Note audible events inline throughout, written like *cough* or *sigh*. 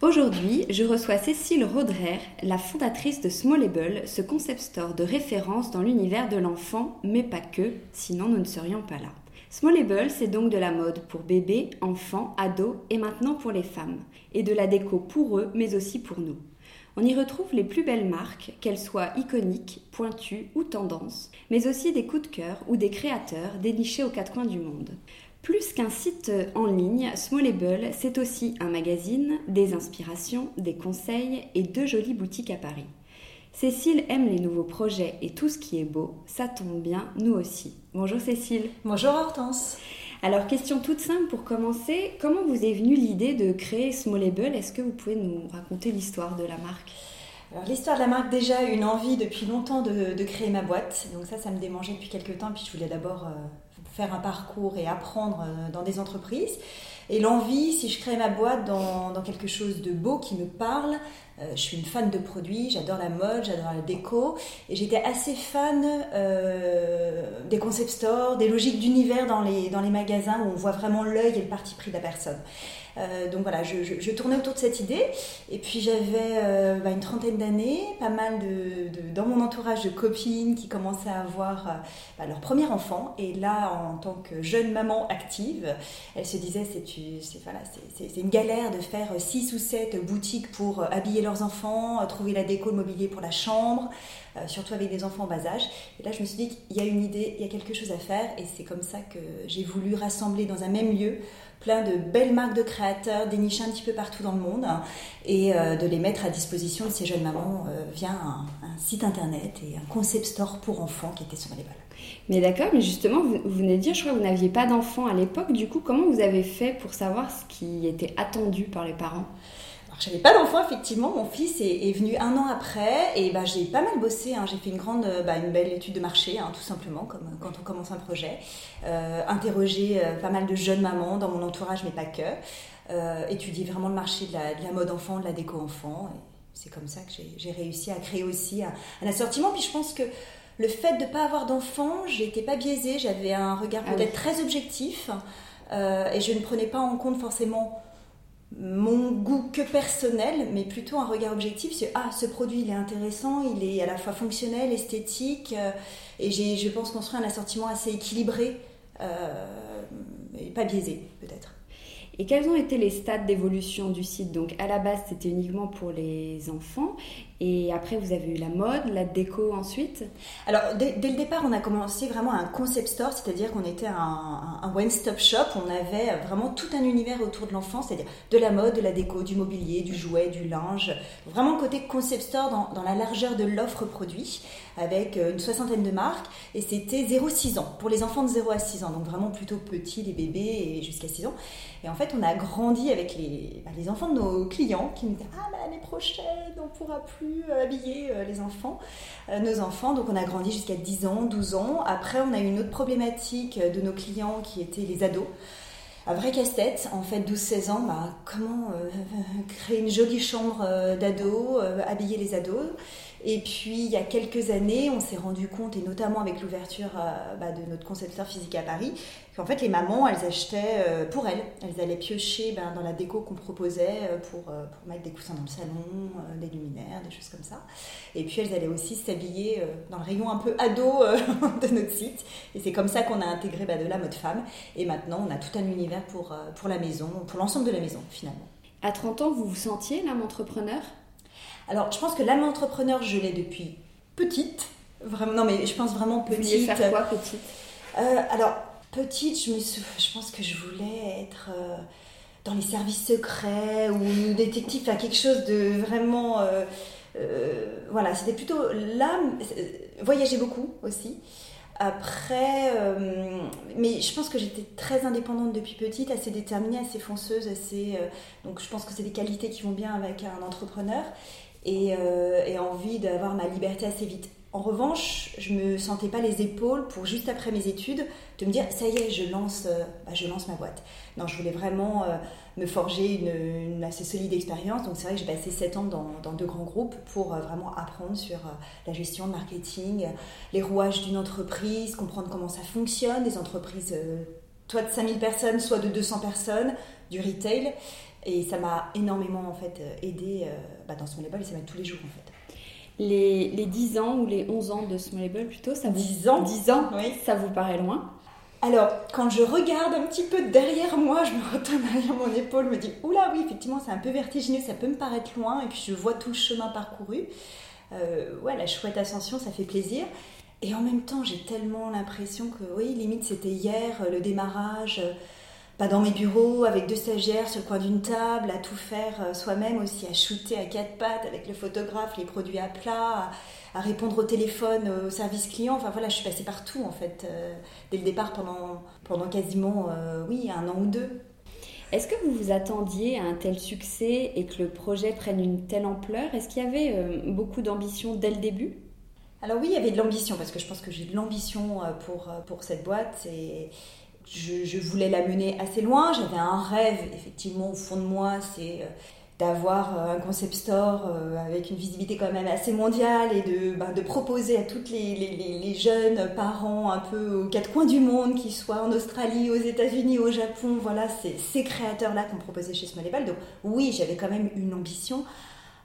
Aujourd'hui, je reçois Cécile Rodrer, la fondatrice de Smallable, ce concept store de référence dans l'univers de l'enfant, mais pas que, sinon nous ne serions pas là. Smallable, c'est donc de la mode pour bébés, enfants, ados et maintenant pour les femmes, et de la déco pour eux, mais aussi pour nous. On y retrouve les plus belles marques, qu'elles soient iconiques, pointues ou tendances, mais aussi des coups de cœur ou des créateurs dénichés aux quatre coins du monde. Plus qu'un site en ligne, Smallable, c'est aussi un magazine, des inspirations, des conseils et deux jolies boutiques à Paris. Cécile aime les nouveaux projets et tout ce qui est beau, ça tombe bien, nous aussi. Bonjour Cécile. Bonjour Hortense. Alors, question toute simple pour commencer, comment vous est venue l'idée de créer Smallable? Est-ce que vous pouvez nous raconter l'histoire de la marque? Alors l'histoire de la marque, déjà une envie depuis longtemps de, créer ma boîte. Donc ça, ça me démangeait depuis quelques temps. Puis je voulais d'abord euh, faire un parcours et apprendre euh, dans des entreprises. Et l'envie, si je crée ma boîte dans, quelque chose de beau qui me parle, euh, je suis une fan de produits, j'adore la mode, j'adore la déco, et j'étais assez fan euh, des concept stores, des logiques d'univers dans les, dans les magasins où on voit vraiment l'œil et le parti pris de la personne. Euh, donc voilà, je, tournais autour de cette idée. Et puis j'avais euh, bah, une trentaine d'années, pas mal de, dans mon entourage de copines qui commençaient à avoir euh, bah, leur premier enfant. Et là, en tant que jeune maman active, elle se disait c'est une galère de faire 6 ou 7 boutiques pour habiller leurs enfants, trouver la déco, le mobilier pour la chambre. surtout avec des enfants en bas âge. Et là, je me suis dit qu'il y a une idée, il y a quelque chose à faire, et c'est comme ça que j'ai voulu rassembler dans un même lieu plein de belles marques de créateurs dénichées un petit peu partout dans le monde et euh, de les mettre à disposition de ces jeunes mamans euh, via un, site internet et un concept store pour enfants qui était sur les balles. Mais d'accord, mais justement, vous, venez de dire, je crois que vous n'aviez pas d'enfants à l'époque. Du coup, comment vous avez fait pour savoir ce qui était attendu par les parents? J'avais pas d'enfant, effectivement. Mon fils est, venu un an après et bah, j'ai pas mal bossé. Hein. J'ai fait une grande, bah, une belle étude de marché, hein, tout simplement, comme quand on commence un projet. Euh, interroger euh, pas mal de jeunes mamans dans mon entourage, mais pas que. Euh, étudier vraiment le marché de la, mode enfant, de la déco enfant. C'est comme ça que j'ai réussi à créer aussi un, un, assortiment. Puis je pense que le fait de ne pas avoir d'enfant, j'étais pas biaisée. J'avais un regard ah peut-être très objectif et je ne prenais pas en compte forcément mon goût que personnel, mais plutôt un regard objectif sur ah ce produit il est intéressant, il est à la fois fonctionnel, esthétique, euh, et j'ai je pense construit un assortiment assez équilibré euh, et pas biaisé peut-être. Et quels ont été les stades d'évolution du site? Donc à la base c'était uniquement pour les enfants, Et après, vous avez eu la mode, la déco ensuite Alors, dès, le départ, on a commencé vraiment un concept store, c'est-à-dire qu'on était un, one-stop shop. On avait vraiment tout un univers autour de l'enfant, c'est-à-dire de la mode, de la déco, du mobilier, du jouet, du linge. Vraiment côté concept store dans, la largeur de l'offre produit, avec euh, une soixantaine de marques. Et c'était 0-6 ans, pour les enfants de 0 à 6 ans, donc vraiment plutôt petits, les bébés, et jusqu'à 6 ans. Et en fait, on a grandi avec les, bah, enfants de nos clients qui nous disaient Ah, l'année prochaine, on pourra plus euh, habiller euh, les enfants, euh, nos enfants. Donc, on a grandi jusqu'à 10 ans, 12 ans. Après, on a eu une autre problématique de nos clients qui étaient les ados. Un vrai casse-tête, en fait, 12-16 ans, bah, comment *laughs* créer une jolie chambre d'ados, habiller les ados. Et puis, il y a quelques années, on s'est rendu compte, et notamment avec l'ouverture euh, bah, de notre concepteur physique à Paris, qu'en fait, les mamans, elles achetaient euh, pour elles. Elles allaient piocher ben, dans la déco qu'on proposait euh, pour, mettre des coussins dans le salon, des luminaires, des choses comme ça. Et puis, elles allaient aussi s'habiller dans le rayon un peu ado *laughs* de notre site. Et c'est comme ça qu'on a intégré bah, de la mode femme. Et maintenant, on a tout un univers pour, pour la maison, pour l'ensemble de la maison, finalement. À 30 ans, vous vous sentiez l'âme entrepreneur? Alors, je pense que l'âme entrepreneur, je l'ai depuis petite. Vraiment, non, mais je pense vraiment petite. Vous faire quoi petite? Euh, Alors, petite, je, me je pense que je voulais être euh, dans les services secrets ou détective, enfin quelque chose de vraiment. Euh, voilà, c'était plutôt l'âme. Voyager beaucoup aussi. Après, mais je pense que j'étais très indépendante depuis petite, assez déterminée, assez fonceuse, assez. donc je pense que c'est des qualités qui vont bien avec un entrepreneur et, euh, et envie d'avoir ma liberté assez vite. En revanche, je me sentais pas les épaules pour juste après mes études de me dire ça y est, je lance, euh, bah, je lance ma boîte. Non, je voulais vraiment euh, me forger une, assez solide expérience. Donc c'est vrai que j'ai passé 7 ans dans, dans, deux grands groupes pour vraiment apprendre sur la gestion, le marketing, les rouages d'une entreprise, comprendre comment ça fonctionne, des entreprises soit de 5000 personnes, soit de 200 personnes, du retail. Et ça m'a énormément en fait aidé euh, bah, dans Smallable et ça m'aide tous les jours en fait. Les, les 10 ans ou les 11 ans de Smallable plutôt, ça vous... 10 ans 10 ans, oui. ça vous paraît loin? Alors, quand je regarde un petit peu derrière moi, je me retourne *laughs* derrière mon épaule, je me dis Oula, oui, effectivement, c'est un peu vertigineux, ça peut me paraître loin, et puis je vois tout le chemin parcouru. Euh, ouais, la chouette ascension, ça fait plaisir. Et en même temps, j'ai tellement l'impression que, oui, limite, c'était hier, le démarrage, pas dans mes bureaux avec deux stagiaires sur le coin d'une table, à tout faire euh, soi-même aussi, à shooter à quatre pattes avec le photographe, les produits à plat, à, répondre au téléphone, au service client. Enfin voilà, je suis passée partout en fait, euh, dès le départ pendant, pendant quasiment, euh, oui, un an ou deux. Est-ce que vous vous attendiez à un tel succès et que le projet prenne une telle ampleur? Est-ce qu'il y avait beaucoup d'ambition dès le début? Alors oui, il y avait de l'ambition, parce que je pense que j'ai de l'ambition pour, pour cette boîte. Et, je, voulais la mener assez loin. J'avais un rêve, effectivement, au fond de moi, c'est euh, d'avoir euh, un concept store euh, avec une visibilité quand même assez mondiale et de, ben, proposer à toutes les, jeunes parents un peu aux quatre coins du monde, qu'ils soient en Australie, aux États-Unis, au Japon, voilà, ces créateurs-là qu'on proposait chez Smallable. Donc oui, j'avais quand même une ambition.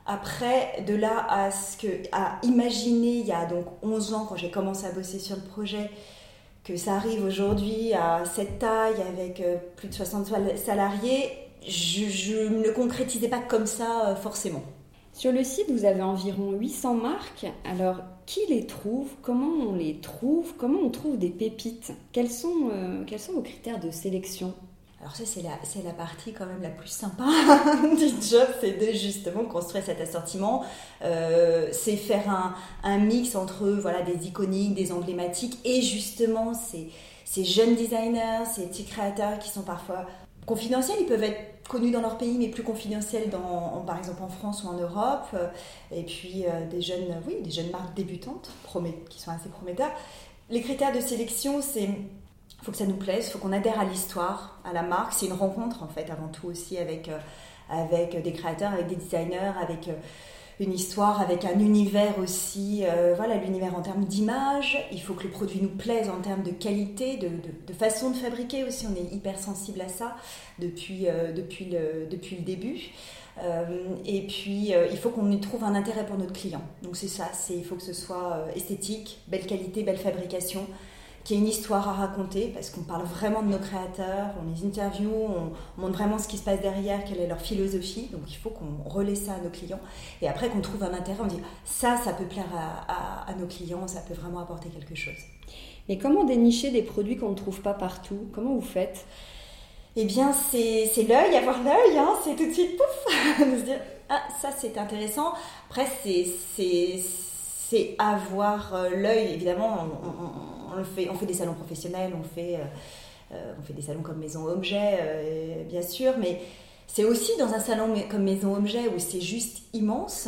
Après, de là à ce que, à imaginer, il y a donc 11 ans, quand j'ai commencé à bosser sur le projet, que ça arrive aujourd'hui à cette taille avec euh, plus de 60 salariés, je, ne le concrétisais pas comme ça euh, forcément. Sur le site, vous avez environ 800 marques. Alors, qui les trouve? Comment on les trouve? Comment on trouve des pépites? Quels sont, euh, quels sont vos critères de sélection? Alors ça, c'est la, c'est la partie quand même la plus sympa *laughs* du job, c'est de justement construire cet assortiment. Euh, c'est faire un, un, mix entre voilà, des iconiques, des emblématiques et justement ces, ces jeunes designers, ces petits créateurs qui sont parfois confidentiels. Ils peuvent être connus dans leur pays, mais plus confidentiels dans, par exemple en France ou en Europe. Et puis euh, des jeunes, oui, des jeunes marques débutantes qui sont assez prometteurs. Les critères de sélection, c'est faut que ça nous plaise, faut qu'on adhère à l'histoire, à la marque. C'est une rencontre en fait avant tout aussi avec, euh, avec des créateurs, avec des designers, avec euh, une histoire, avec un univers aussi. Euh, voilà, l'univers en termes d'image. Il faut que le produit nous plaise en termes de qualité, de, de, façon de fabriquer aussi. On est hyper sensible à ça depuis, depuis, le, depuis le début. et puis, il faut qu'on trouve un intérêt pour notre client. Donc c'est ça, c'est il faut que ce soit esthétique, belle qualité, belle fabrication qu'il y ait une histoire à raconter, parce qu'on parle vraiment de nos créateurs, on les interview, on, montre vraiment ce qui se passe derrière, quelle est leur philosophie. Donc il faut qu'on relaie ça à nos clients. Et après qu'on trouve un intérêt, on dit ça, ça peut plaire à, à nos clients, ça peut vraiment apporter quelque chose. Mais comment dénicher des produits qu'on ne trouve pas partout? Comment vous faites? Eh bien, c'est l'œil, avoir l'œil, hein, c'est tout de suite pouf, *laughs* de se dire, ah, ça c'est intéressant. Après, c'est avoir euh, l'œil, évidemment, on, on, on fait des salons professionnels, on fait, euh, euh, des salons comme Maison Objet, bien sûr, mais c'est aussi dans un salon comme Maison Objet où c'est juste immense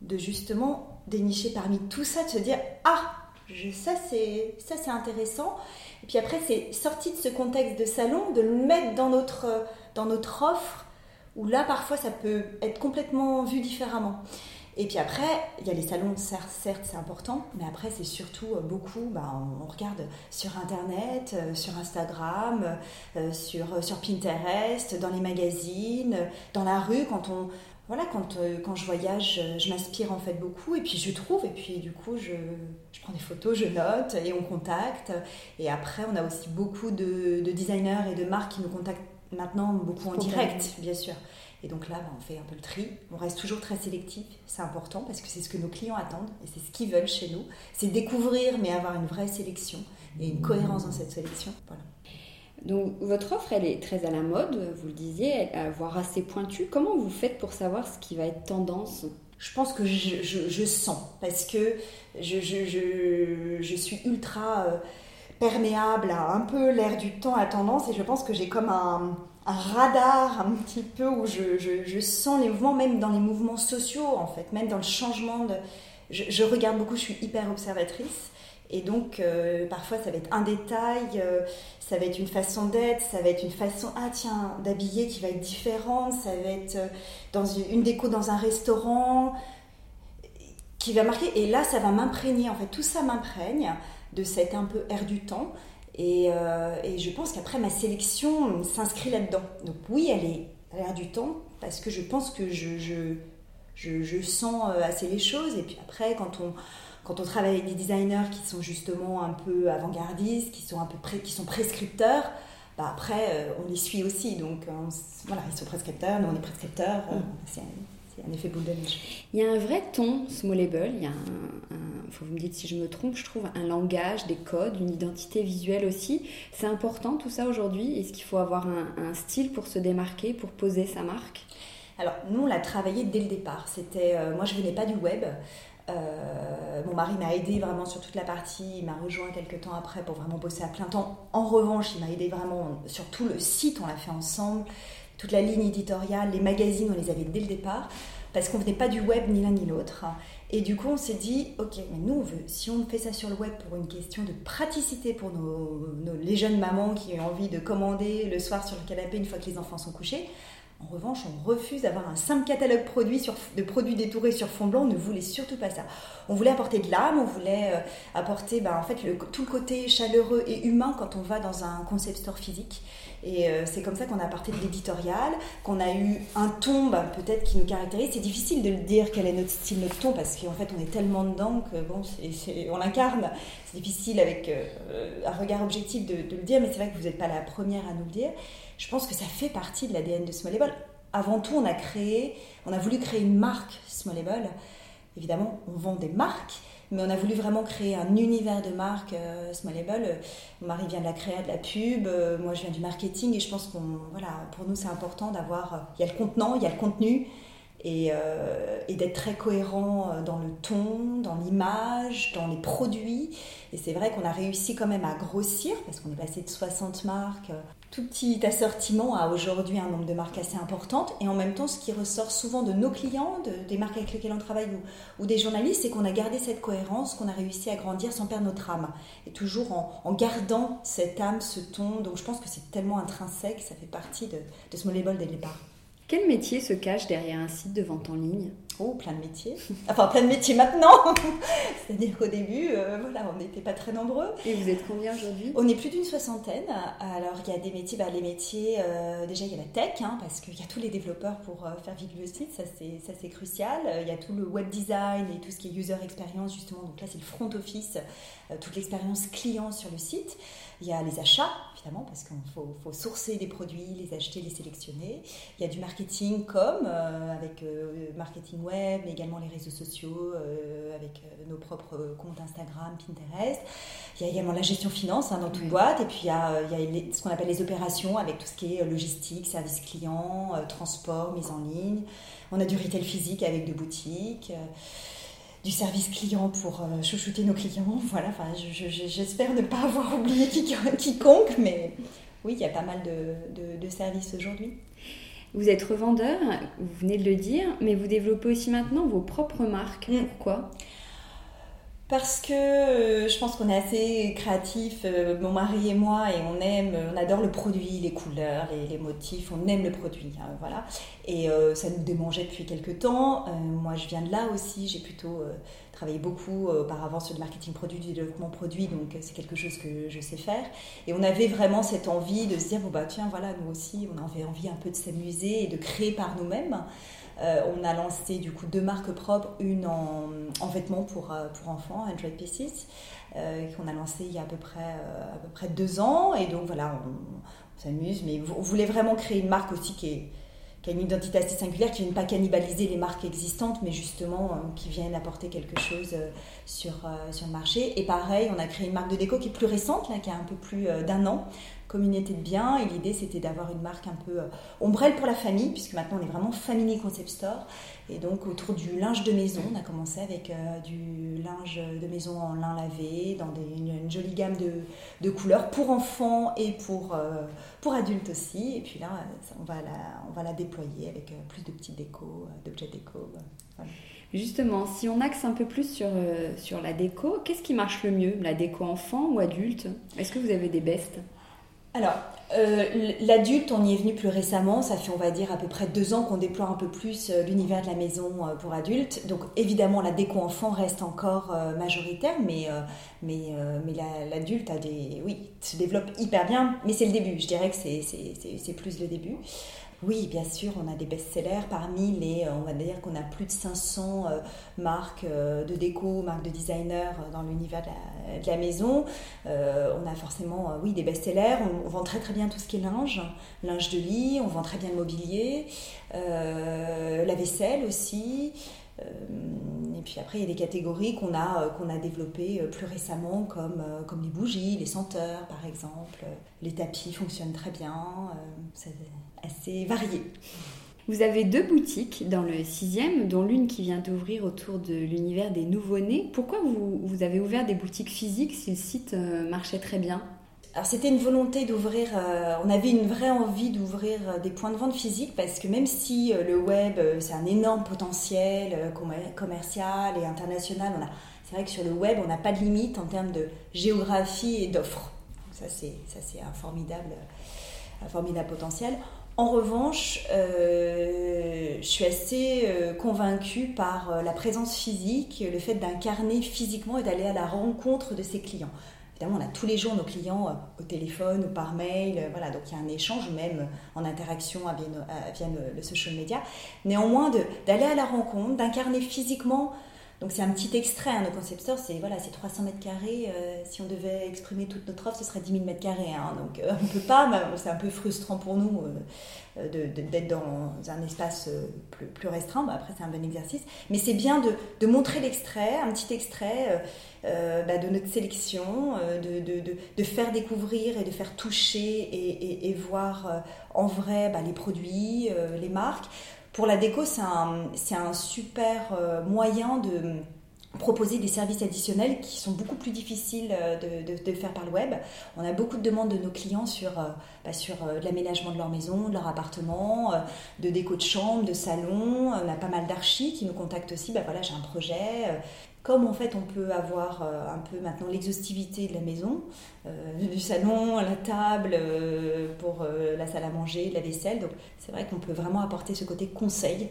de justement dénicher parmi tout ça, de se dire, ah, je, ça c'est intéressant. Et puis après, c'est sorti de ce contexte de salon, de le mettre dans notre, dans notre offre, où là, parfois, ça peut être complètement vu différemment. Et puis après, il y a les salons, certes, certes c'est important, mais après, c'est surtout euh, beaucoup, bah, on regarde sur Internet, euh, sur Instagram, euh, sur, sur Pinterest, dans les magazines, dans la rue, quand on, voilà, quand, quand je voyage, je m'inspire en fait beaucoup et puis je trouve et puis du coup je, je, prends des photos, je note et on contacte. Et après, on a aussi beaucoup de, de designers et de marques qui nous contactent maintenant beaucoup en direct, bien sûr. Et donc là, bah, on fait un peu le tri. On reste toujours très sélectif, c'est important parce que c'est ce que nos clients attendent et c'est ce qu'ils veulent chez nous. C'est découvrir mais avoir une vraie sélection et une cohérence dans cette sélection. Voilà. Donc votre offre, elle est très à la mode, vous le disiez, voire assez pointue. Comment vous faites pour savoir ce qui va être tendance? Je pense que je, sens, parce que je, je suis ultra euh, perméable à un peu l'air du temps, à tendance, et je pense que j'ai comme un, un, radar un petit peu où je, sens les mouvements, même dans les mouvements sociaux, en fait, même dans le changement de... Je, regarde beaucoup, je suis hyper observatrice. Et donc, euh, parfois, ça va être un détail, euh, ça va être une façon d'être, ça va être une façon, ah tiens, d'habiller qui va être différente, ça va être euh, dans une, déco dans un restaurant qui va marquer. Et là, ça va m'imprégner, en fait, tout ça m'imprègne de cet un peu air du temps. Et, et je pense qu'après, ma sélection s'inscrit là-dedans. Donc oui, elle est à l'air du temps, parce que je pense que je, je, je, je sens assez les choses. Et puis après, quand on quand on travaille avec des designers qui sont justement un peu avant-gardistes, qui sont un peu qui sont prescripteurs, bah après euh, on les suit aussi. Donc euh, voilà, ils sont prescripteurs, nous on est prescripteurs. Euh, mm. c'est un, effet boule de neige. Il y a un vrai ton smallable. Il y a un, faut vous me dites si je me trompe, je trouve un langage, des codes, une identité visuelle aussi. C'est important tout ça aujourd'hui? Est-ce qu'il faut avoir un, style pour se démarquer, pour poser sa marque? Alors, nous, on l'a travaillé dès le départ. C'était, moi, je venais pas du web. Euh, mon mari m'a aidé vraiment sur toute la partie, il m'a rejoint quelques temps après pour vraiment bosser à plein temps. En revanche, il m'a aidé vraiment sur tout le site, on l'a fait ensemble, toute la ligne éditoriale, les magazines, on les avait dès le départ, parce qu'on venait pas du web ni l'un ni l'autre. Et du coup, on s'est dit, ok, mais nous, on si on fait ça sur le web pour une question de praticité pour nos, les jeunes mamans qui ont envie de commander le soir sur le canapé une fois que les enfants sont couchés, en revanche, on refuse d'avoir un simple catalogue produit sur, de produits détourés sur fond blanc. On ne voulait surtout pas ça. On voulait apporter de l'âme, on voulait euh, apporter ben, en fait, tout le côté chaleureux et humain quand on va dans un concept store physique. Et euh, c'est comme ça qu'on a apporté de l'éditorial, qu'on a eu un ton ben, peut-être qui nous caractérise. C'est difficile de le dire quel est notre style, notre ton, parce qu'en fait on est tellement dedans que bon, on l'incarne. C'est difficile avec euh, un regard objectif de le dire, mais c'est vrai que vous n'êtes pas la première à nous le dire je pense que ça fait partie de l'ADN de Smallable. Avant tout, on a créé, on a voulu créer une marque Smallable. Évidemment, on vend des marques, mais on a voulu vraiment créer un univers de marque euh, Smallable. Mon mari vient de la créa, de la pub, euh, moi je viens du marketing, et je pense qu'on, voilà, pour nous c'est important d'avoir, euh, il y a le contenant, il y a le contenu, et, et d'être très cohérent dans le ton, dans l'image, dans les produits. Et c'est vrai qu'on a réussi quand même à grossir, parce qu'on est passé de 60 marques tout petit assortiment a aujourd'hui un nombre de marques assez importantes. Et en même temps, ce qui ressort souvent de nos clients, des marques avec lesquelles on travaille ou, des journalistes, c'est qu'on a gardé cette cohérence, qu'on a réussi à grandir sans perdre notre âme. Et toujours en, gardant cette âme, ce ton. Donc je pense que c'est tellement intrinsèque, ça fait partie de, de Small Label dès le départ. Quel métier se cache derrière un site de vente en ligne? Plein de métiers. *laughs* Enfin, plein de métiers maintenant. *laughs* C'est-à-dire qu'au début, euh, voilà, on n'était pas très nombreux. Et vous êtes combien aujourd'hui? On est plus d'une soixantaine. Alors, il y a des métiers, bah, les métiers, euh, déjà, il y a la tech, hein, parce qu'il y a tous les développeurs pour euh, faire vivre le site, ça c'est crucial. Il y a tout le web design et tout ce qui est user experience, justement. Donc là, c'est le front office, toute l'expérience client sur le site. Il y a les achats, évidemment, parce qu'il faut, faut, sourcer des produits, les acheter, les sélectionner. Il y a du marketing comme, avec marketing web, mais également les réseaux sociaux, euh, avec euh, nos propres comptes Instagram, Pinterest. Il y a également la gestion finance hein, dans toute boîte, et puis il y a, il y a ce qu'on appelle les opérations, avec tout ce qui est euh, logistique, service client, transport, mise en ligne. On a du retail physique avec deux boutiques du service client pour chouchouter nos clients. *laughs* Voilà, enfin, j'espère ne pas avoir oublié quiconque, mais oui, il y a pas mal de, de services aujourd'hui. Vous êtes revendeur, vous venez de le dire, mais vous développez aussi maintenant vos propres marques. Mm. Pourquoi? Parce que euh, je pense qu'on est assez créatifs, euh, mon mari et moi, et on aime, on adore le produit, les couleurs, les, motifs, on aime le produit, hein, voilà. Et euh, ça nous démangeait depuis quelques temps. moi, je viens de là aussi, j'ai plutôt travaillé beaucoup auparavant sur le marketing produit, du développement produit, donc c'est quelque chose que je sais faire. Et on avait vraiment cette envie de se dire, bon bah tiens, voilà, nous aussi, on avait envie un peu de s'amuser et de créer par nous-mêmes. Euh, on a lancé du coup deux marques propres, une en, vêtements pour, euh, pour enfants, 100 Pieces, euh, qu'on a lancé il y a à peu près, à peu près deux ans. Et donc voilà, on, s'amuse, mais on voulait vraiment créer une marque aussi qui, a une identité assez singulière, qui ne vient pas cannibaliser les marques existantes, mais justement qui viennent apporter quelque chose sur, sur le marché. Et pareil, on a créé une marque de déco qui est plus récente, là, qui a un peu plus d'un an, communauté de biens. Et l'idée, c'était d'avoir une marque un peu euh, ombrelle pour la famille, puisque maintenant on est vraiment Family Concept Store. Et donc autour du linge de maison, on a commencé avec euh, du linge de maison en lin lavé, dans une, jolie gamme de, couleurs pour enfants et pour, euh, pour adultes aussi. Et puis là, on va la, on va la déployer avec plus de petites décos, d'objets déco. Justement, si on axe un peu plus sur, sur la déco, qu'est-ce qui marche le mieux? La déco enfant ou adulte? Est-ce que vous avez des bestes? Alors, euh, l'adulte, on y est venu plus récemment. Ça fait, on va dire, à peu près deux ans qu'on déploie un peu plus euh, l'univers de la maison euh, pour adultes. Donc, évidemment, la déco enfant reste encore majoritaire, mais, l'adulte a des, oui, se développe hyper bien. Mais c'est le début. Je dirais que c'est plus le début. Oui, bien sûr, on a des best-sellers. Parmi les, on va dire qu'on a plus de 500 marques de déco, marques de designers dans l'univers de, la, maison. on a forcément, oui, des best-sellers. On, vend très très bien tout ce qui est linge, linge de lit, on vend très bien le mobilier, la vaisselle aussi. et puis après, il y a des catégories qu'on a, développées plus récemment, comme les bougies, les senteurs par exemple. Les tapis fonctionnent très bien assez varié. Vous avez deux boutiques dans le sixième, dont l'une qui vient d'ouvrir autour de l'univers des nouveau-nés. Pourquoi vous, avez ouvert des boutiques physiques si le site euh, marchait très bien? Alors c'était une volonté d'ouvrir, euh, on avait une vraie envie d'ouvrir euh, des points de vente physiques parce que même si le web c'est un énorme potentiel commercial et international, c'est vrai que sur le web on n'a pas de limite en termes de géographie et d'offres. Ça c'est un formidable, un formidable potentiel. En revanche, euh, je suis assez euh, convaincue par euh, la présence physique, le fait d'incarner physiquement et d'aller à la rencontre de ses clients. Évidemment, on a tous les jours nos clients au téléphone ou par mail, voilà, donc il y a un échange, même en interaction via, le, social media. Néanmoins, d'aller à la rencontre, d'incarner physiquement donc c'est un petit extrait, hein, nos concept stores, c'est voilà, 300 mètres carrés. Euh, si on devait exprimer toute notre offre, ce serait 10 000 mètres carrés. Hein. donc euh, on ne peut pas, c'est un peu frustrant pour nous euh, d'être dans un espace plus, restreint. après c'est un bon exercice. Mais c'est bien de, montrer l'extrait, un petit extrait bah, de notre sélection, de, faire découvrir et de faire toucher et, et, voir en vrai bah, les produits, les marques. Pour la déco, c'est un, super euh, moyen de proposer des services additionnels qui sont beaucoup plus difficiles euh, de, faire par le web. On a beaucoup de demandes de nos clients sur, euh, bah, l'aménagement de leur maison, de leur appartement, de déco de chambre, de salon. On a pas mal d'archis qui nous contactent aussi. Bah, voilà, j'ai un projet, comme en fait on peut avoir euh, un peu maintenant l'exhaustivité de la maison, euh, du salon, la table, euh, pour la salle à manger, la vaisselle. Donc c'est vrai qu'on peut vraiment apporter ce côté conseil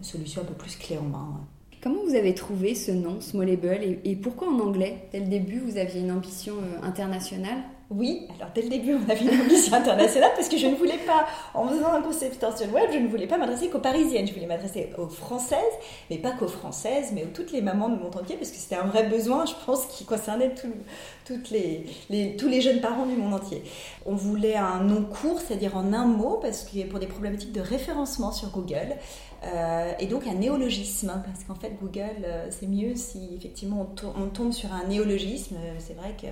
solution un peu plus clé en main. Comment vous avez trouvé ce nom, Smallable, et pourquoi en anglais? Dès le début, vous aviez une ambition internationale? Oui, alors dès le début, on avait une ambition internationale parce que je ne voulais pas, en faisant un concept sur web, je ne voulais pas m'adresser qu'aux parisiennes. Je voulais m'adresser aux françaises, mais pas qu'aux françaises, mais aux toutes les mamans de mon entier parce que c'était un vrai besoin, je pense, qui concernait toutes les, tous les jeunes parents du monde entier. On voulait un nom court, c'est-à-dire en un mot, parce que pour des problématiques de référencement sur Google. Euh, et donc un néologisme, parce qu'en fait Google, euh, c'est mieux si effectivement on, tombe sur un néologisme. C'est vrai que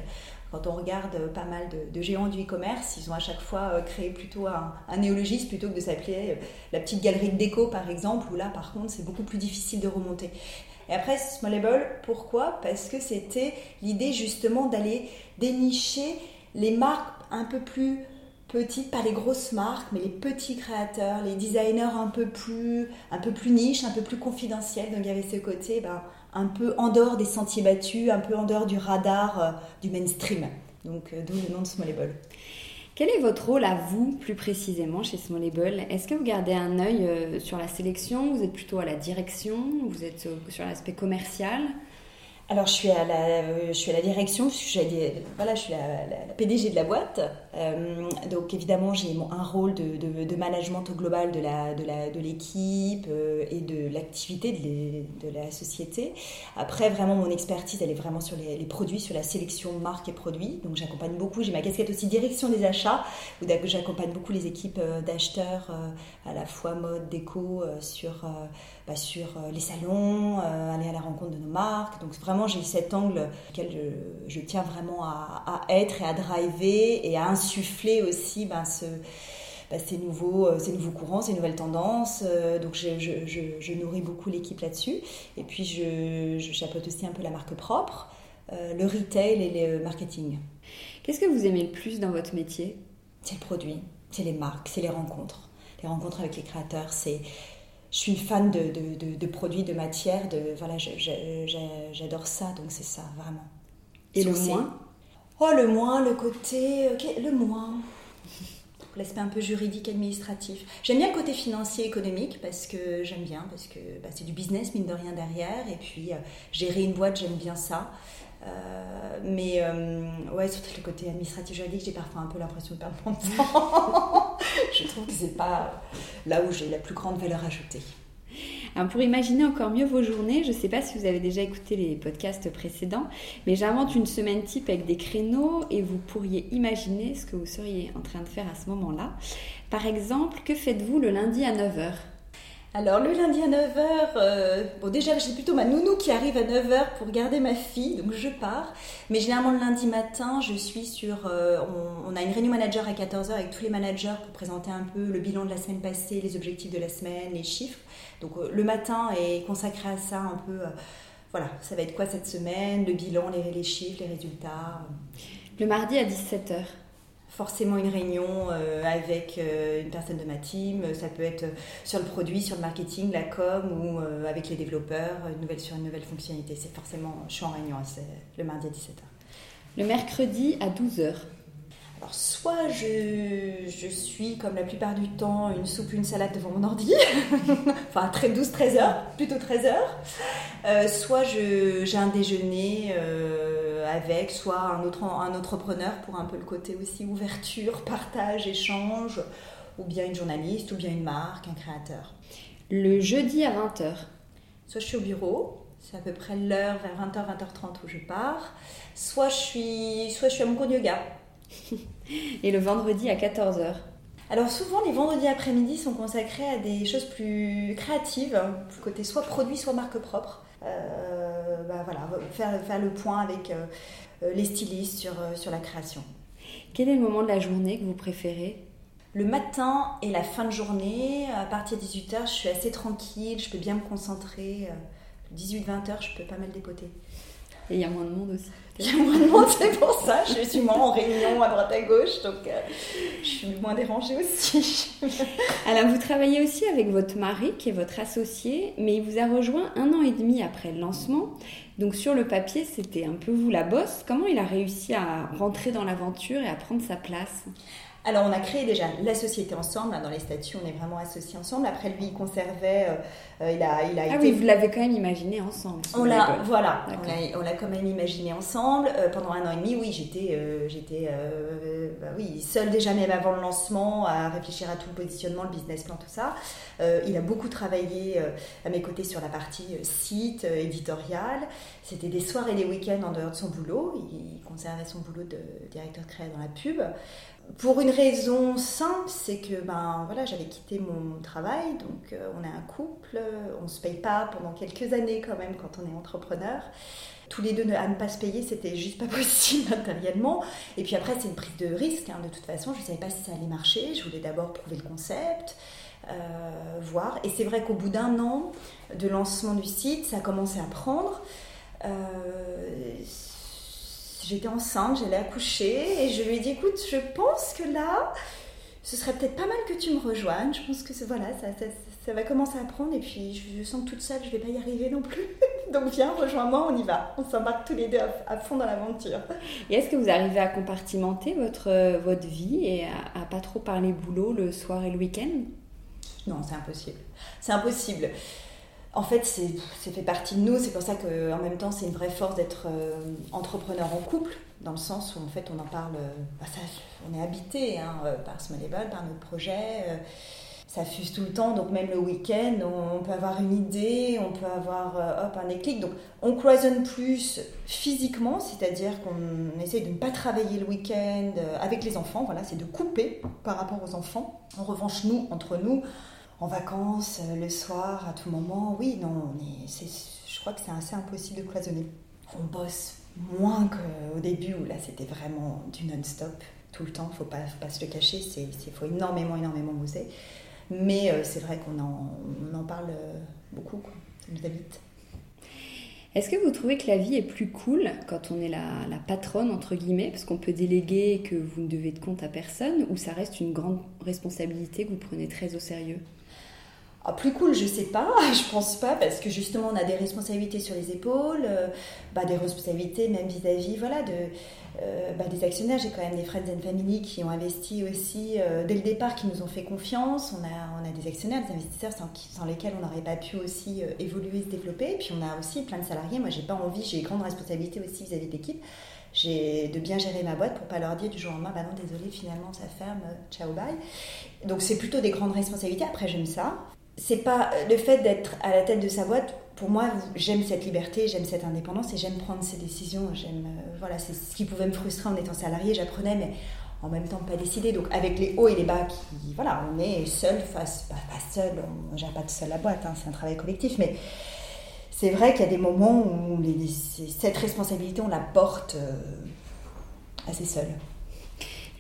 quand on regarde pas mal de, géants du e-commerce, ils ont à chaque fois euh, créé plutôt un, néologisme plutôt que de s'appeler euh, la petite galerie de déco par exemple, où là par contre c'est beaucoup plus difficile de remonter. Et après, Smallable, pourquoi? Parce que c'était l'idée justement d'aller dénicher les marques un peu plus petites, pas les grosses marques, mais les petits créateurs, les designers un peu plus, un niche, un peu plus confidentiels. Donc il y avait ce côté, ben, un peu en dehors des sentiers battus, un peu en dehors du radar euh, du mainstream. Donc euh, d'où le nom de Smallable. Quel est votre rôle à vous, plus précisément, chez Smallable Est-ce que vous gardez un œil euh, sur la sélection? Vous êtes plutôt à la direction? Vous êtes sur l'aspect commercial? Alors, je suis à la, je suis à la direction, je suis, voilà, je suis la, PDG de la boîte. Euh, donc, évidemment, j'ai un rôle de, management au global de, la, de, l'équipe euh, et de l'activité de, la société. Après, vraiment, mon expertise, elle est vraiment sur les, produits, sur la sélection marque et produits. Donc, j'accompagne beaucoup. J'ai ma casquette aussi direction des achats, où j'accompagne beaucoup les équipes d'acheteurs, à la fois mode, déco, sur, bah, sur les salons, aller à la rencontre de nos marques. Donc, vraiment, j'ai cet angle auquel je, tiens vraiment à, être et à driver et à insuffler aussi ben, ce, ben, ces, nouveaux, euh, ces nouveaux courants, ces nouvelles tendances. Euh, donc je, je, nourris beaucoup l'équipe là-dessus. Et puis je, chapeaute aussi un peu la marque propre, euh, le retail et le marketing. Qu'est-ce que vous aimez le plus dans votre métier? C'est le produit, c'est les marques, c'est les rencontres. Les rencontres avec les créateurs, c'est je suis fan de, de, de, produits, de matières, de, voilà, j'adore ça, donc c'est ça, vraiment. Et le moins? Oh, le moins, le côté... le moins *laughs* l'aspect un peu juridique, administratif. J'aime bien le côté financier, économique, parce que j'aime bien, parce que bah, c'est du business, mine de rien, derrière. Et puis, euh, gérer une boîte, j'aime bien ça. Euh, mais euh, ouais, surtout le côté administratif juridique, j'ai parfois un peu l'impression de perdre mon *laughs* temps. je trouve que c'est pas là où j'ai la plus grande valeur ajoutée. Alors pour imaginer encore mieux vos journées, je ne sais pas si vous avez déjà écouté les podcasts précédents, mais j'invente une semaine type avec des créneaux et vous pourriez imaginer ce que vous seriez en train de faire à ce moment-là. Par exemple, que faites-vous le lundi à 9h alors le lundi à 9h, euh, bon déjà j'ai plutôt ma nounou qui arrive à 9h pour garder ma fille, donc je pars. Mais généralement le lundi matin, je suis sur... Euh, on, a une réunion manager à 14h avec tous les managers pour présenter un peu le bilan de la semaine passée, les objectifs de la semaine, les chiffres. Donc euh, le matin est consacré à ça un peu... voilà, ça va être quoi cette semaine, le bilan, les, les chiffres, les résultats. Le mardi à 17h forcément une réunion euh, avec euh, une personne de ma team. Ça peut être sur le produit, sur le marketing, la com ou euh, avec les développeurs, une nouvelle, sur une nouvelle fonctionnalité. C'est forcément, je suis en réunion, c'est le mardi à 17h. Le mercredi à 12h. Alors, soit je, je, suis, comme la plupart du temps, une soupe, une salade devant mon ordi, *laughs* enfin 12-13 heures, plutôt 13 heures, soit j'ai un déjeuner avec soit un autre un entrepreneur pour un peu le côté aussi ouverture, partage, échange, ou bien une journaliste, ou bien une marque, un créateur. Le jeudi à 20h. Soit je suis au bureau, c'est à peu près l'heure vers 20h, 20h30 où je pars, soit je suis, soit je suis à mon cours de yoga. Et le vendredi à 14h. Alors souvent les vendredis après-midi sont consacrés à des choses plus créatives, côté soit produit, soit marque propre. Euh, bah voilà, faire, faire le point avec euh, les stylistes sur, euh, sur la création. Quel est le moment de la journée que vous préférez? Le matin et la fin de journée, à partir de 18h, je suis assez tranquille, je peux bien me concentrer. 18-20h, je peux pas mal dépoter. Et il y a moins de monde aussi A moins de monde, c'est pour ça. Je suis moins en réunion à droite à gauche, donc euh, je suis moins dérangée aussi. *laughs* Alors, vous travaillez aussi avec votre mari, qui est votre associé, mais il vous a rejoint un an et demi après le lancement. Donc, sur le papier, c'était un peu vous la bosse. Comment il a réussi à rentrer dans l'aventure et à prendre sa place? Alors, on a créé déjà la société ensemble. Hein, dans les statuts, on est vraiment associés ensemble. Après, lui, il conservait. Euh, euh, il a, il a ah oui, vous l'avez quand même imaginé ensemble. On l'a, voilà. On l'a quand même imaginé ensemble. Euh, pendant un an et demi, oui, j'étais, j'étais, bah oui, seule déjà même avant le lancement à réfléchir à tout le positionnement, le business plan, tout ça. il a beaucoup travaillé à mes côtés sur la partie site, éditorial. C'était des soirs et des week-ends en dehors de son boulot. Il conservait son boulot de directeur créatif dans la pub pour une raison simple, c'est que ben voilà, j'avais quitté mon travail, donc euh, on est un couple, on se paye pas pendant quelques années quand même quand on est entrepreneur. Tous les deux à ne pas se payer, c'était juste pas *laughs* possible matériellement. Et puis après, c'est une prise de risque. Hein, de toute façon, je ne savais pas si ça allait marcher. Je voulais d'abord prouver le concept, euh, voir. Et c'est vrai qu'au bout d'un an de lancement du site, ça a commencé à prendre. Euh, j'étais enceinte, j'allais accoucher, et je lui ai dit, écoute, je pense que là, ce serait peut-être pas mal que tu me rejoignes. Je pense que voilà, ça, ça, va commencer à prendre, et puis je, sens que toute seule, je vais pas y arriver non plus. *laughs* Donc viens, rejoins-moi, on y va. On s'embarque tous les deux à, fond dans l'aventure. Et est-ce que vous arrivez à compartimenter votre, votre vie et à, à pas trop parler boulot le soir et le week-end? Non, c'est impossible. C'est impossible en fait, c'est fait partie de nous. C'est pour ça qu'en même temps, c'est une vraie force d'être euh, entrepreneur en couple, dans le sens où en fait, on en parle. Euh, bah, on est habité hein, euh, par Smallable, par notre projet. ça fuse tout le temps, donc même le week-end, on, peut avoir une idée, on peut avoir hop un déclic. Donc, on cloisonne plus physiquement, c'est-à-dire qu'on essaie de ne pas travailler le week-end avec les enfants. Voilà, c'est de couper par rapport aux enfants. En revanche, nous, entre nous en vacances, euh, le soir, à tout moment. Oui, non, je crois que c'est assez impossible de cloisonner. On bosse moins qu'au début où là c'était vraiment du non-stop tout le temps, faut pas, faut pas se le cacher, il faut énormément, énormément bosser. Mais euh, c'est vrai qu'on en, on en parle euh, beaucoup, quoi. ça nous habite. Est-ce que vous trouvez que la vie est plus cool quand on est la, la patronne, entre guillemets, parce qu'on peut déléguer et que vous ne devez de compte à personne, ou ça reste une grande responsabilité que vous prenez très au sérieux? Ah, plus cool, je sais pas, *laughs* je pense pas, parce que justement on a des responsabilités sur les épaules, euh, bah, des responsabilités même vis-à-vis voilà, de, euh, bah, des actionnaires. J'ai quand même des friends and family qui ont investi aussi euh, dès le départ, qui nous ont fait confiance. On a, on a des actionnaires, des investisseurs sans, lesquels on n'aurait pas pu aussi évoluer, se développer. Et puis on a aussi plein de salariés. Moi j'ai pas envie, j'ai grande responsabilité aussi vis-à-vis de l'équipe. J'ai de bien gérer ma boîte pour pas leur dire du jour au lendemain, bah non désolé finalement ça ferme, ciao bye. Donc c'est plutôt des grandes responsabilités. Après j'aime ça c'est pas le fait d'être à la tête de sa boîte. Pour moi, j'aime cette liberté, j'aime cette indépendance et j'aime prendre ces décisions. J'aime, euh, voilà, c'est ce qui pouvait me frustrer en étant salarié. J'apprenais, mais en même temps pas décider. Donc avec les hauts et les bas, qui, voilà, on est seul face, pas, pas seul, on gère pas tout seul la boîte, hein, c'est un travail collectif, mais c'est vrai qu'il y a des moments où cette responsabilité, on la porte euh, assez seule.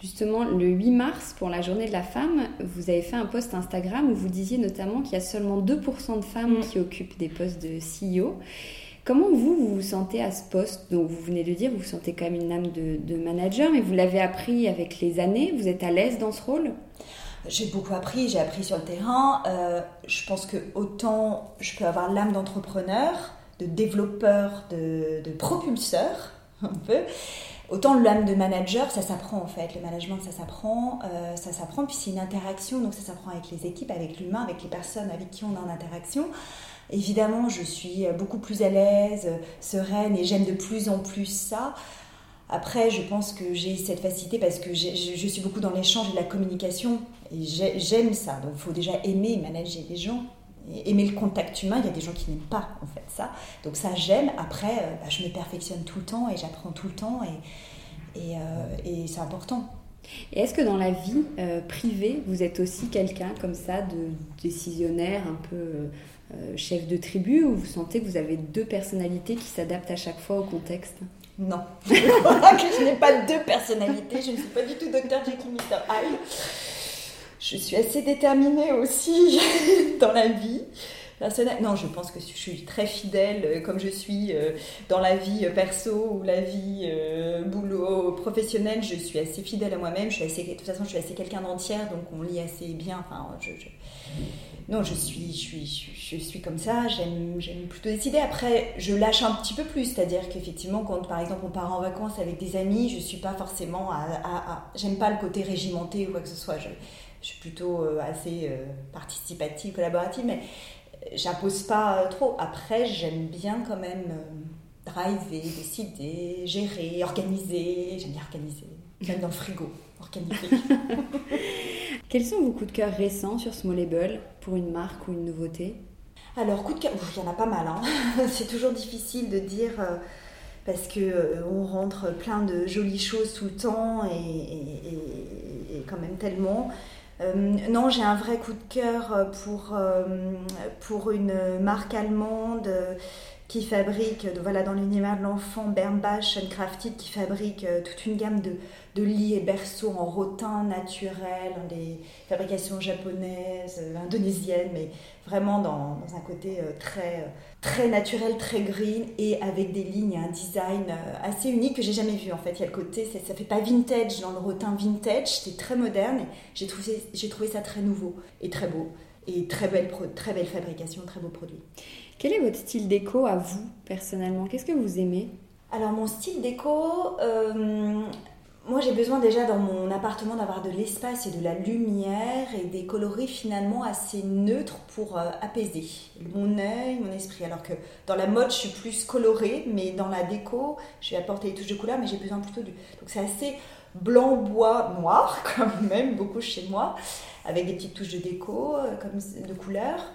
Justement, le 8 mars, pour la journée de la femme, vous avez fait un post Instagram où vous disiez notamment qu'il y a seulement 2% de femmes mm. qui occupent des postes de CEO. Comment vous, vous vous sentez à ce poste? Donc, vous venez de dire, vous vous sentez quand même une âme de, manager, mais vous l'avez appris avec les années. Vous êtes à l'aise dans ce rôle? J'ai beaucoup appris, j'ai appris sur le terrain. Euh, je pense que autant je peux avoir l'âme d'entrepreneur, de développeur, de, de propulseur, *laughs* un peu. Autant l'âme de manager, ça s'apprend en fait. Le management, ça s'apprend, euh, ça s'apprend. Puis c'est une interaction, donc ça s'apprend avec les équipes, avec l'humain, avec les personnes avec qui on est en interaction. Évidemment, je suis beaucoup plus à l'aise, sereine, et j'aime de plus en plus ça. Après, je pense que j'ai cette facilité parce que je suis beaucoup dans l'échange et la communication. Et j'aime ça. Donc, il faut déjà aimer manager les gens aimer le contact humain, il y a des gens qui n'aiment pas en fait ça. Donc ça j'aime, après euh, bah, je me perfectionne tout le temps et j'apprends tout le temps et, et, euh, c'est important. Et est-ce que dans la vie euh, privée, vous êtes aussi quelqu'un comme ça, de décisionnaire, un peu chef de tribu, ou vous sentez que vous avez deux personnalités qui s'adaptent à chaque fois au contexte? Non, *laughs* je crois que je n'ai pas deux personnalités, je ne suis pas du tout Dr Jackie Mr Hyde je suis assez déterminée aussi *laughs* dans la vie. personnel. Non, je pense que je suis très fidèle, euh, comme je suis euh, dans la vie perso ou la vie boulot professionnel. Je suis assez fidèle à moi-même. Je suis assez, de toute façon, je suis assez quelqu'un d'entière, donc on lit assez bien. Enfin, non, je suis, je suis, je suis comme ça. J'aime, plutôt décider. Après, je lâche un petit peu plus, c'est-à-dire qu'effectivement, quand par exemple on part en vacances avec des amis, je suis pas forcément à, j'aime pas le côté régimenté ou quoi que ce soit. Je suis plutôt assez participative, collaborative, mais j'impose pas trop. Après, j'aime bien quand même euh, driver, décider, gérer, organiser. J'aime bien organiser, même dans le frigo, organiser. *laughs* Quels sont vos coups de cœur récents sur Small Label pour une marque ou une nouveauté? Alors, coups de cœur, il y en a pas mal. Hein. *laughs* C'est toujours difficile de dire. Euh, parce que euh, on rentre plein de jolies choses tout le temps et quand même tellement. Euh, non, j'ai un vrai coup de cœur euh, euh, pour une marque allemande qui fabrique, voilà, dans l'univers de l'enfant, Bernbach Crafted, qui fabrique toute une gamme de, de lits et berceaux en rotin naturel, des fabrications japonaises, indonésiennes, mais vraiment dans, un côté très très naturel, très green et avec des lignes un design euh, assez unique que j'ai jamais vu en fait. Il y a le côté, ça, ça fait pas vintage dans le rotin vintage, c'est très moderne. J'ai trouvé, j'ai trouvé ça très nouveau et très beau et très belle, très belle fabrication, très beau produit. Quel est votre style déco à vous personnellement? Qu'est-ce que vous aimez? Alors mon style déco, euh, moi, j'ai besoin déjà dans mon appartement d'avoir de l'espace et de la lumière et des coloris finalement assez neutres pour euh, apaiser mon œil, mon esprit. Alors que dans la mode, je suis plus colorée, mais dans la déco, je vais apporter des touches de couleur, mais j'ai besoin plutôt du. Donc c'est assez blanc, bois, noir, *laughs* comme même beaucoup chez moi, avec des petites touches de déco, euh, comme de couleurs.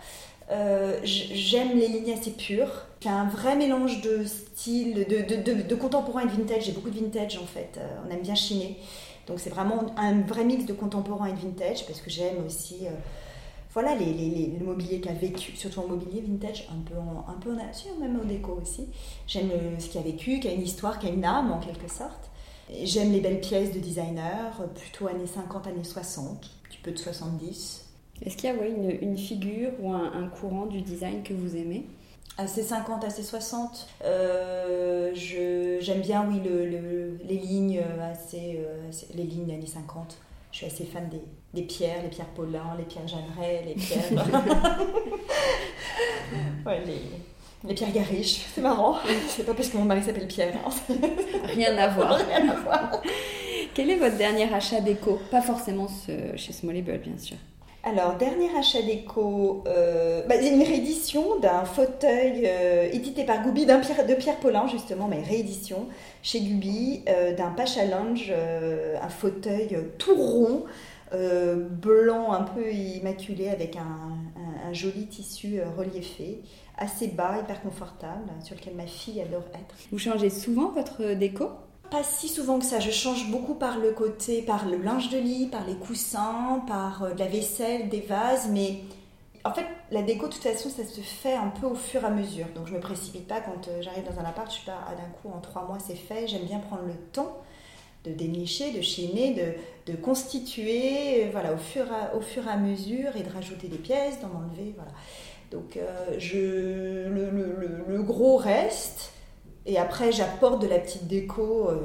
Euh, j'aime les lignes assez pures. J'ai un vrai mélange de style, de, de, contemporain et de vintage. J'ai beaucoup de vintage en fait. Euh, on aime bien chiner. Donc c'est vraiment un vrai mix de contemporain et de vintage parce que j'aime aussi euh, voilà, les, les, le mobilier qui a vécu, surtout en mobilier vintage, un peu en, un peu en même au déco aussi. J'aime ce qui a vécu, qui a une histoire, qui a une âme en quelque sorte. J'aime les belles pièces de designer, plutôt années 50, années 60, un petit peu de 70. Est-ce qu'il y a une, une, figure ou un, courant du design que vous aimez? Assez 50, assez 60. Euh, J'aime bien, oui, le, les lignes euh, assez, euh, les lignes années 50. Je suis assez fan des, des pierres, les pierres Paulin, les pierres Jeanneret, les pierres. *laughs* ouais, les, les pierres Garish, c'est marrant. C'est pas parce que mon mari s'appelle Pierre. Hein. Rien à voir. *laughs* Rien à voir. Quel est votre dernier achat déco? Pas forcément ce, chez Smallable, bien sûr. Alors, dernier achat déco, euh, bah, une réédition d'un fauteuil euh, édité par Gubi, de Pierre Paulin justement, mais réédition chez Gubi, euh, d'un Pacha Lounge, un fauteuil tout rond, blanc un peu immaculé avec un, joli tissu reliefé, assez bas, hyper confortable, sur lequel ma fille adore être. Vous changez souvent votre déco? Pas si souvent que ça. Je change beaucoup par le côté, par le linge de lit, par les coussins, par euh, la vaisselle, des vases, mais en fait, la déco, de toute façon, ça se fait un peu au fur et à mesure. Donc, je me précipite pas quand euh, j'arrive dans un appart. Je suis pas ah, d'un coup en trois mois, c'est fait. J'aime bien prendre le temps de dénicher, de chiner, de, de constituer, euh, voilà, au fur, et à mesure, et de rajouter des pièces, d'en enlever, voilà. Donc, je, le, le, gros reste. Et après, j'apporte de la petite déco euh,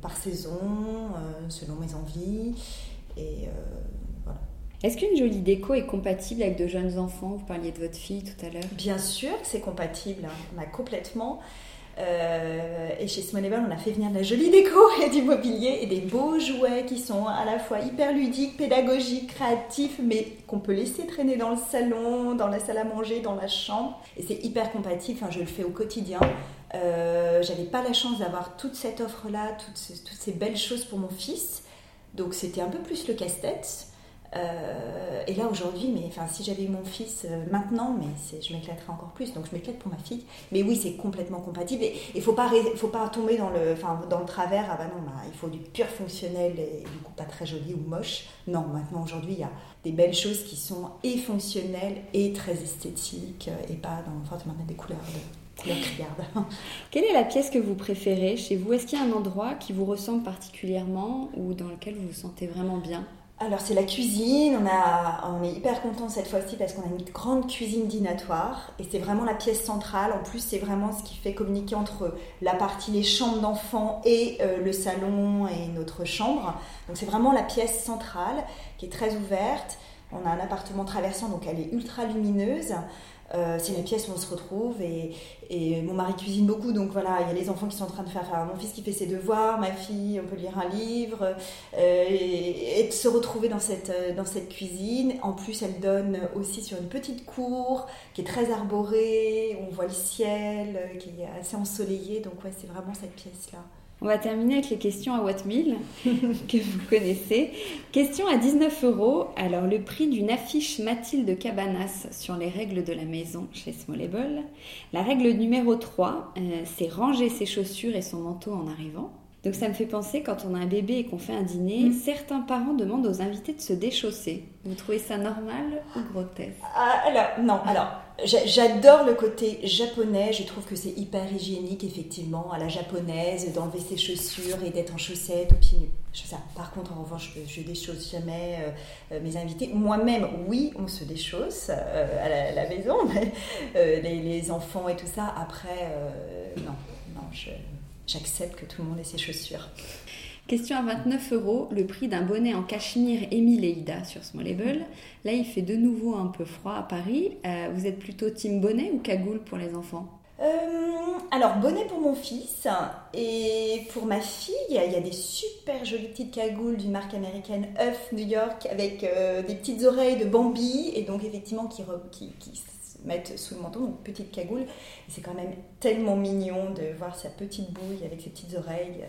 par saison, euh, selon mes envies. Et euh, voilà. Est-ce qu'une jolie déco est compatible avec de jeunes enfants? Vous parliez de votre fille tout à l'heure. Bien sûr que c'est compatible. Hein. Complètement. et chez Smallable, on a fait venir de la jolie déco *laughs* et du mobilier et des beaux jouets qui sont à la fois hyper ludiques, pédagogiques, créatifs, mais qu'on peut laisser traîner dans le salon, dans la salle à manger, dans la chambre. Et c'est hyper compatible. Enfin, je le fais au quotidien. Euh, j'avais pas la chance d'avoir toute cette offre-là, toutes, ces, belles choses pour mon fils. Donc c'était un peu plus le casse-tête. Euh, et là aujourd'hui, mais enfin si j'avais mon fils euh, maintenant, mais je m'éclaterais encore plus. Donc je m'éclate pour ma fille. Mais oui, c'est complètement compatible. Et il faut pas, faut pas tomber dans le, enfin dans le travers. Ah bah non, bah, il faut du pur fonctionnel et, du coup pas très joli ou moche. Non, maintenant aujourd'hui, il y a des belles choses qui sont et fonctionnelles et très esthétiques et pas dans des couleurs. De, *laughs* Quelle est la pièce que vous préférez chez vous? Est-ce qu'il y a un endroit qui vous ressemble particulièrement ou dans lequel vous vous sentez vraiment bien? Alors c'est la cuisine, on, est hyper content cette fois-ci parce qu'on a une grande cuisine dînatoire et c'est vraiment la pièce centrale. En plus c'est vraiment ce qui fait communiquer entre la partie les chambres d'enfants et euh, le salon et notre chambre. Donc c'est vraiment la pièce centrale qui est très ouverte. On a un appartement traversant donc elle est ultra lumineuse. Euh, c'est une pièce où on se retrouve et, mon mari cuisine beaucoup, donc voilà, il y a les enfants qui sont en train de faire, mon fils qui fait ses devoirs, ma fille, on peut lire un livre euh, et, se retrouver dans cette, euh, dans cette cuisine. En plus, elle donne aussi sur une petite cour qui est très arborée, on voit le ciel, qui est assez ensoleillé, donc ouais, c'est vraiment cette pièce-là. On va terminer avec les questions à Wattmill *laughs* que vous connaissez. Question à 19 euros. Alors, le prix d'une affiche Mathilde Cabanas sur les règles de la maison chez Smallable. La règle numéro 3, euh, c'est ranger ses chaussures et son manteau en arrivant. Donc ça me fait penser, quand on a un bébé et qu'on fait un dîner, mm. certains parents demandent aux invités de se déchausser. Vous trouvez ça normal ou grotesque? Ah, Alors, non, alors, j'adore le côté japonais, je trouve que c'est hyper hygiénique, effectivement, à la japonaise, d'enlever ses chaussures et d'être en chaussettes, aux pieds nus. Ça. Par contre, en revanche, je, ne déchausse jamais euh, euh, mes invités. Moi-même, oui, on se déchausse euh, à, la, maison, *laughs* mais les, les, enfants et tout ça, après, non, non, je j'accepte que tout le monde ait ses chaussures. Question à 29 euros, le prix d'un bonnet en cachemire Emile Eida sur Smallable. Là, il fait de nouveau un peu froid à Paris. Euh, vous êtes plutôt team bonnet ou cagoule pour les enfants? Euh, alors, bonnet pour mon fils et pour ma fille, il y a des super jolies petites cagoules d'une marque américaine Huff New York avec euh, des petites oreilles de Bambi et donc effectivement qui, qui, qui mettre sous le menton, donc petite cagoule. c'est quand même tellement mignon de voir sa petite bouille avec ses petites oreilles euh,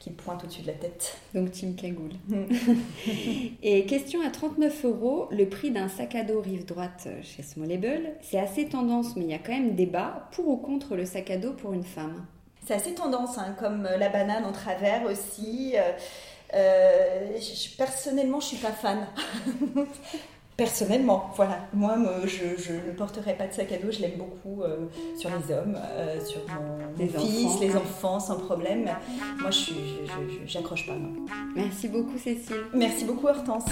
qui pointent au-dessus de la tête. Donc team cagoule. *laughs* Mm. *laughs* et question à 39 euros, le prix d'un sac à dos rive droite chez Smallable. C'est assez tendance, mais il y a quand même débat pour ou contre le sac à dos pour une femme? C'est assez tendance, hein, comme la banane en travers aussi. Euh, euh, personnellement, je suis pas fan. *laughs* Personnellement, voilà. Moi, je, ne porterai pas de sac à dos. Je l'aime beaucoup euh, sur les hommes, euh, sur mon fils, les enfants, sans problème. Moi, je j'accroche pas. Merci beaucoup, Cécile. Merci beaucoup, Hortense.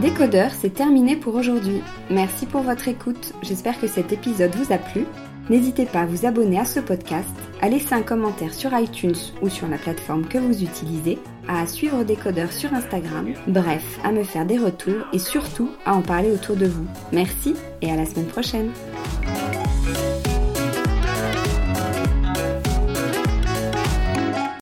Décodeur, c'est terminé pour aujourd'hui. Merci pour votre écoute. J'espère que cet épisode vous a plu. N'hésitez pas à vous abonner à ce podcast, à laisser un commentaire sur iTunes ou sur la plateforme que vous utilisez, à suivre Décodeur sur Instagram, bref, à me faire des retours et surtout à en parler autour de vous. Merci et à la semaine prochaine.